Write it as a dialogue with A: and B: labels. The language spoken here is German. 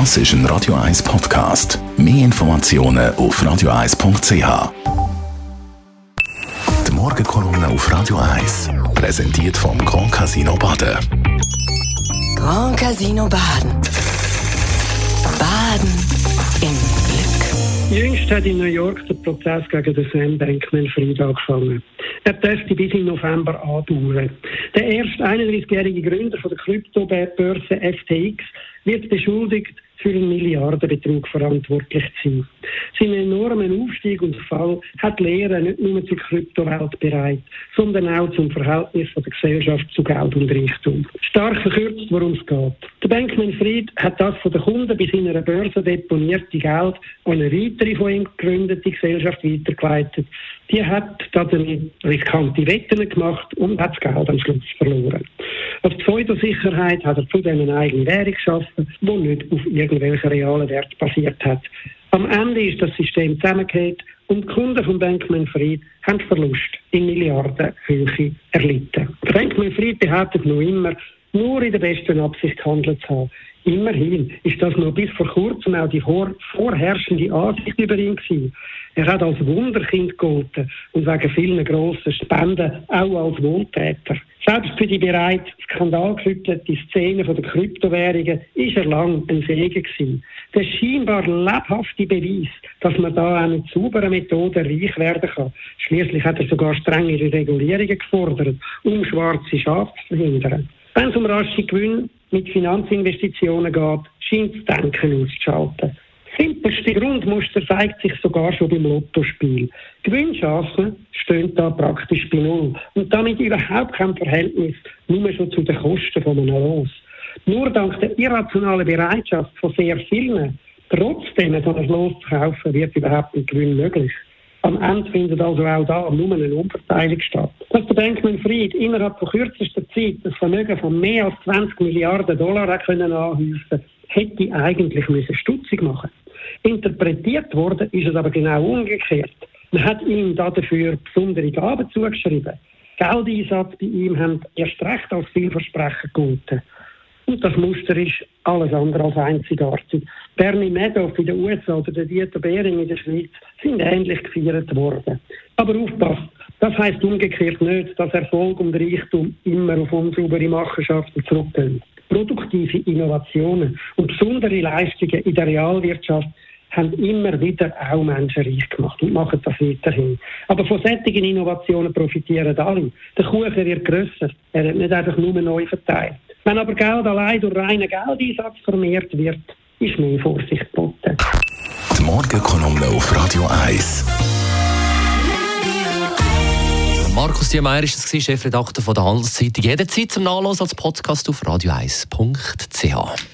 A: Das ist ein Radio 1 Podcast. Mehr Informationen auf radio1.ch. Die Morgenkolumne auf Radio 1 präsentiert vom Grand Casino Baden.
B: Grand Casino Baden. Baden im Glück.
C: Jüngst hat in New York der Prozess gegen den Sam Bankman-Fried angefangen. Er dürfte bis im November andauern. Der erste 31-jährige Gründer von der Kryptobörse FTX wird beschuldigt, für einen Milliardenbetrug verantwortlich zu sein. Sein enormen Aufstieg und Fall hat Lehre nicht nur zur Kryptowelt bereit, sondern auch zum Verhältnis der Gesellschaft zu Geld und Reichtum. Stark verkürzt, worum es geht. Der Bankman Fried hat das von den Kunden bis in einer Börse deponierte Geld an eine weitere von ihm gegründete Gesellschaft weitergeleitet. Die hat damit riskante Wetten gemacht und hat das Geld am Schluss verloren. Als Pseudosicherheit hat er zudem eine eigene Währung geschaffen, die nicht auf irgendwelchen realen Wert basiert hat. Am Ende ist das System zusammengekehrt und die Kunden von Bankman Fried haben Verlust in Milliardenhöhe erlitten. Bankman Fried behauptet noch immer, nur in der besten Absicht gehandelt zu haben. Immerhin ist das noch bis vor kurzem auch die vorherrschende Ansicht über ihn gewesen. Er hat als Wunderkind gegolten und wegen vielen grossen Spenden auch als Wohltäter. Selbst für die bereits skandalgeschüttelte Szene der Kryptowährungen ist er lang ein Segen gewesen. Der scheinbar lebhafte Beweis, dass man da auch mit sauberen Methoden reich werden kann. Schließlich hat er sogar strengere Regulierungen gefordert, um schwarze Schafe zu verhindern. Wenn es um rasche Gewinne mit Finanzinvestitionen geht, scheint das Denken auszuschalten. Simpelste Grundmuster zeigt sich sogar schon beim Lottospiel. Gewinnchancen stehen da praktisch bei Null und damit überhaupt kein Verhältnis nur schon zu den Kosten von einem Los. Nur dank der irrationalen Bereitschaft von sehr vielen, trotzdem so ein Los zu kaufen, wird überhaupt ein Gewinn möglich. Am Ende findet also auch da nur eine Umverteilung statt. Dass der Bankman Fried innerhalb von kürzester Zeit das Vermögen von mehr als 20 Milliarden Dollar anhäufen hätte eigentlich müssen stutzig machen Interpretiert worden ist es aber genau umgekehrt. Man hat ihm dafür besondere Gaben zugeschrieben. Geldeinsatz bei ihm haben erst recht als vielversprechend gelten. Und das Muster ist alles andere als einzigartig. Bernie Madoff in den USA oder der Dieter Behring in der Schweiz sind ähnlich gefeiert worden. Aber aufpasst, das heißt umgekehrt nicht, dass Erfolg und Reichtum immer auf unsaubere Machenschaften zurückgehen. Produktive Innovationen und besondere Leistungen in der Realwirtschaft haben immer wieder auch Menschen reich gemacht und machen das weiterhin. Aber von solchen Innovationen profitieren alle. Der Kuchen wird grösser. Er wird nicht einfach nur neu verteilt. Wenn aber Geld allein durch reinen Geldeinsatz vermehrt wird, ist mehr Vorsicht geboten.
A: Die Morgenkolumne auf Radio 1.
D: Markus Diemeyer ist das Chefredakteur von der Handelszeitung. Jederzeit zum Nachlesen als Podcast auf radio1.ch.